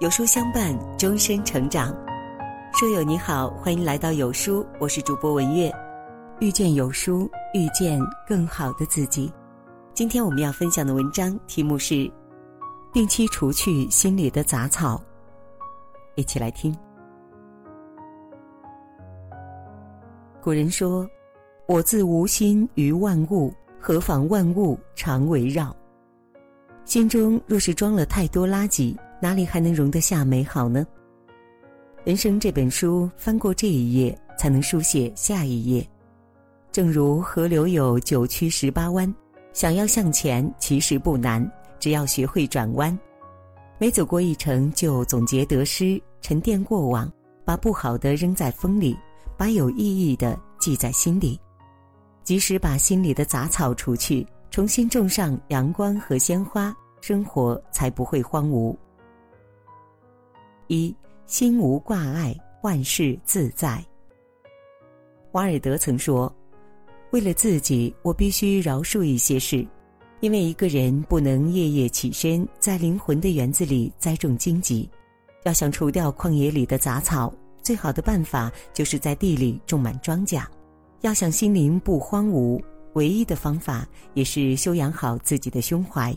有书相伴，终身成长。书友你好，欢迎来到有书，我是主播文月。遇见有书，遇见更好的自己。今天我们要分享的文章题目是：定期除去心里的杂草。一起来听。古人说：“我自无心于万物，何妨万物常围绕。”心中若是装了太多垃圾。哪里还能容得下美好呢？人生这本书，翻过这一页，才能书写下一页。正如河流有九曲十八弯，想要向前其实不难，只要学会转弯。每走过一程，就总结得失，沉淀过往，把不好的扔在风里，把有意义的记在心里。及时把心里的杂草除去，重新种上阳光和鲜花，生活才不会荒芜。一心无挂碍，万事自在。瓦尔德曾说：“为了自己，我必须饶恕一些事，因为一个人不能夜夜起身，在灵魂的园子里栽种荆棘。要想除掉旷野里的杂草，最好的办法就是在地里种满庄稼。要想心灵不荒芜，唯一的方法也是修养好自己的胸怀。”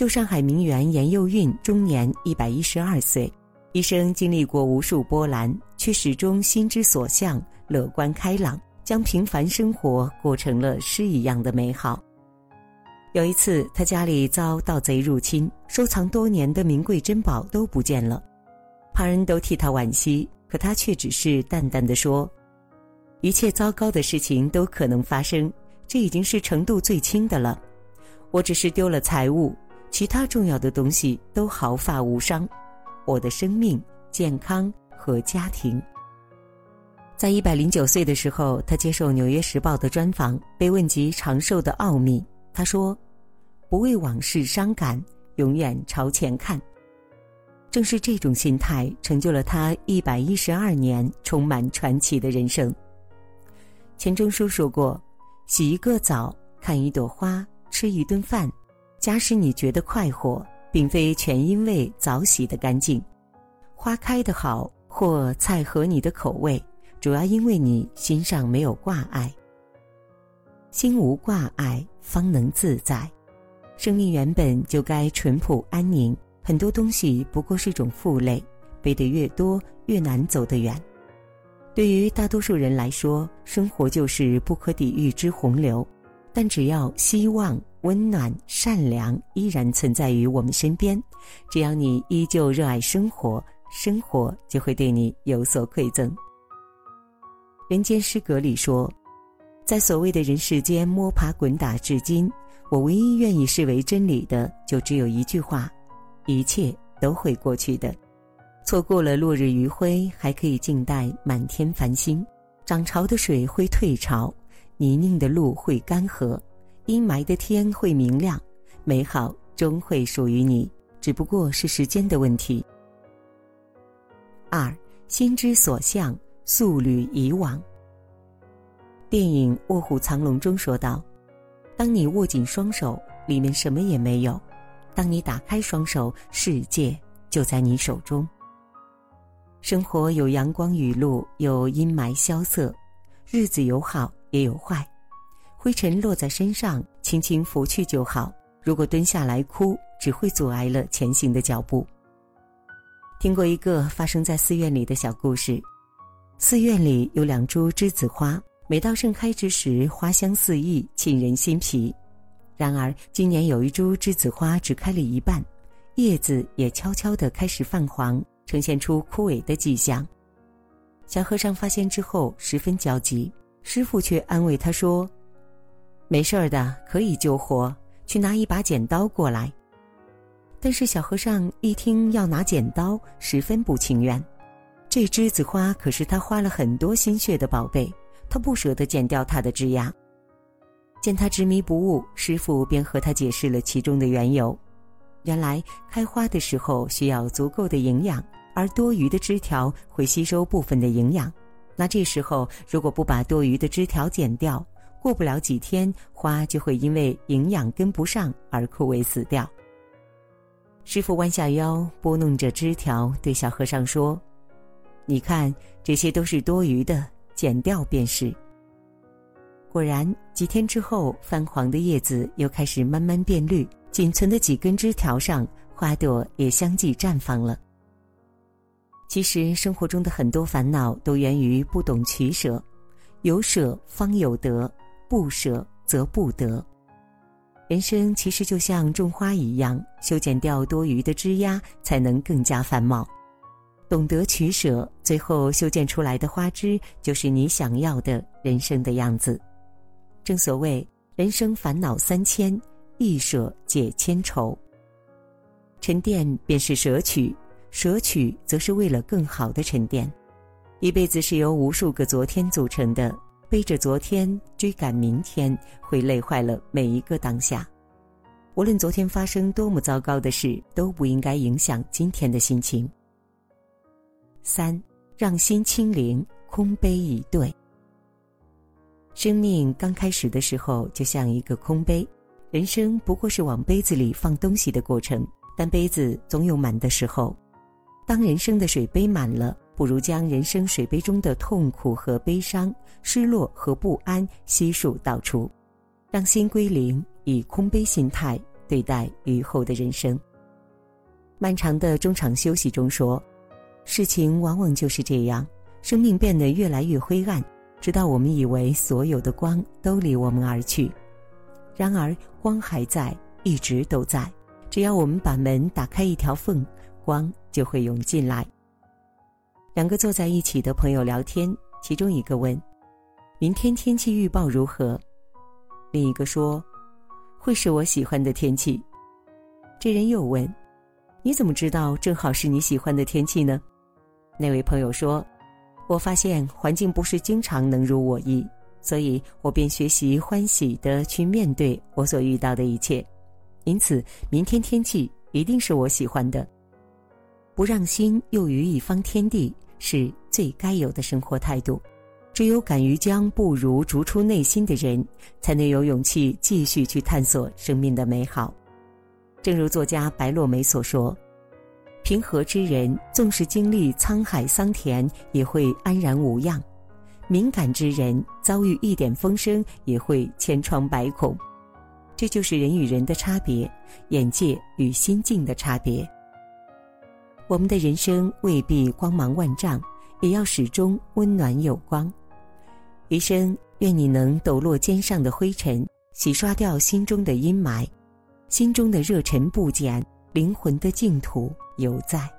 旧上海名媛严幼韵终年一百一十二岁，一生经历过无数波澜，却始终心之所向，乐观开朗，将平凡生活过成了诗一样的美好。有一次，他家里遭盗贼入侵，收藏多年的名贵珍宝都不见了，旁人都替他惋惜，可他却只是淡淡的说：“一切糟糕的事情都可能发生，这已经是程度最轻的了。我只是丢了财物。”其他重要的东西都毫发无伤，我的生命、健康和家庭。在一百零九岁的时候，他接受《纽约时报》的专访，被问及长寿的奥秘，他说：“不为往事伤感，永远朝前看。”正是这种心态，成就了他一百一十二年充满传奇的人生。钱钟书说过：“洗一个澡，看一朵花，吃一顿饭。”假使你觉得快活，并非全因为澡洗的干净，花开的好或菜合你的口味，主要因为你心上没有挂碍。心无挂碍，方能自在。生命原本就该淳朴安宁，很多东西不过是种负累，背得越多，越难走得远。对于大多数人来说，生活就是不可抵御之洪流，但只要希望。温暖、善良依然存在于我们身边，只要你依旧热爱生活，生活就会对你有所馈赠。人间失格里说，在所谓的人世间摸爬滚打至今，我唯一愿意视为真理的，就只有一句话：一切都会过去的。错过了落日余晖，还可以静待满天繁星；涨潮的水会退潮，泥泞的路会干涸。阴霾的天会明亮，美好终会属于你，只不过是时间的问题。二，心之所向，素履以往。电影《卧虎藏龙》中说道：“当你握紧双手，里面什么也没有；当你打开双手，世界就在你手中。”生活有阳光雨露，有阴霾萧瑟，日子有好也有坏。灰尘落在身上，轻轻拂去就好。如果蹲下来哭，只会阻碍了前行的脚步。听过一个发生在寺院里的小故事：寺院里有两株栀子花，每到盛开之时，花香四溢，沁人心脾。然而今年有一株栀子花只开了一半，叶子也悄悄地开始泛黄，呈现出枯萎的迹象。小和尚发现之后十分焦急，师傅却安慰他说。没事儿的，可以救活。去拿一把剪刀过来。但是小和尚一听要拿剪刀，十分不情愿。这栀子花可是他花了很多心血的宝贝，他不舍得剪掉它的枝丫。见他执迷不悟，师傅便和他解释了其中的缘由。原来开花的时候需要足够的营养，而多余的枝条会吸收部分的营养。那这时候如果不把多余的枝条剪掉，过不了几天，花就会因为营养跟不上而枯萎死掉。师傅弯下腰拨弄着枝条，对小和尚说：“你看，这些都是多余的，剪掉便是。”果然，几天之后，泛黄的叶子又开始慢慢变绿，仅存的几根枝条上，花朵也相继绽放了。其实，生活中的很多烦恼都源于不懂取舍，有舍方有得，不舍则不得。人生其实就像种花一样，修剪掉多余的枝丫，才能更加繁茂。懂得取舍，最后修剪出来的花枝，就是你想要的人生的样子。正所谓人生烦恼三千，一舍解千愁。沉淀便是舍取，舍取则是为了更好的沉淀。一辈子是由无数个昨天组成的，背着昨天追赶明天，会累坏了每一个当下。无论昨天发生多么糟糕的事，都不应该影响今天的心情。三，让心清零，空杯以对。生命刚开始的时候，就像一个空杯，人生不过是往杯子里放东西的过程。但杯子总有满的时候，当人生的水杯满了，不如将人生水杯中的痛苦和悲伤、失落和不安悉数倒出，让心归零，以空杯心态对待余后的人生。漫长的中场休息中说，事情往往就是这样，生命变得越来越灰暗。直到我们以为所有的光都离我们而去，然而光还在，一直都在。只要我们把门打开一条缝，光就会涌进来。两个坐在一起的朋友聊天，其中一个问：“明天天气预报如何？”另一个说：“会是我喜欢的天气。”这人又问：“你怎么知道正好是你喜欢的天气呢？”那位朋友说。我发现环境不是经常能如我意，所以我便学习欢喜的去面对我所遇到的一切。因此，明天天气一定是我喜欢的。不让心囿于一方天地，是最该有的生活态度。只有敢于将不如逐出内心的人，才能有勇气继续去探索生命的美好。正如作家白落梅所说。平和之人，纵使经历沧海桑田，也会安然无恙；敏感之人，遭遇一点风声，也会千疮百孔。这就是人与人的差别，眼界与心境的差别。我们的人生未必光芒万丈，也要始终温暖有光。余生，愿你能抖落肩上的灰尘，洗刷掉心中的阴霾，心中的热忱不减。灵魂的净土犹在。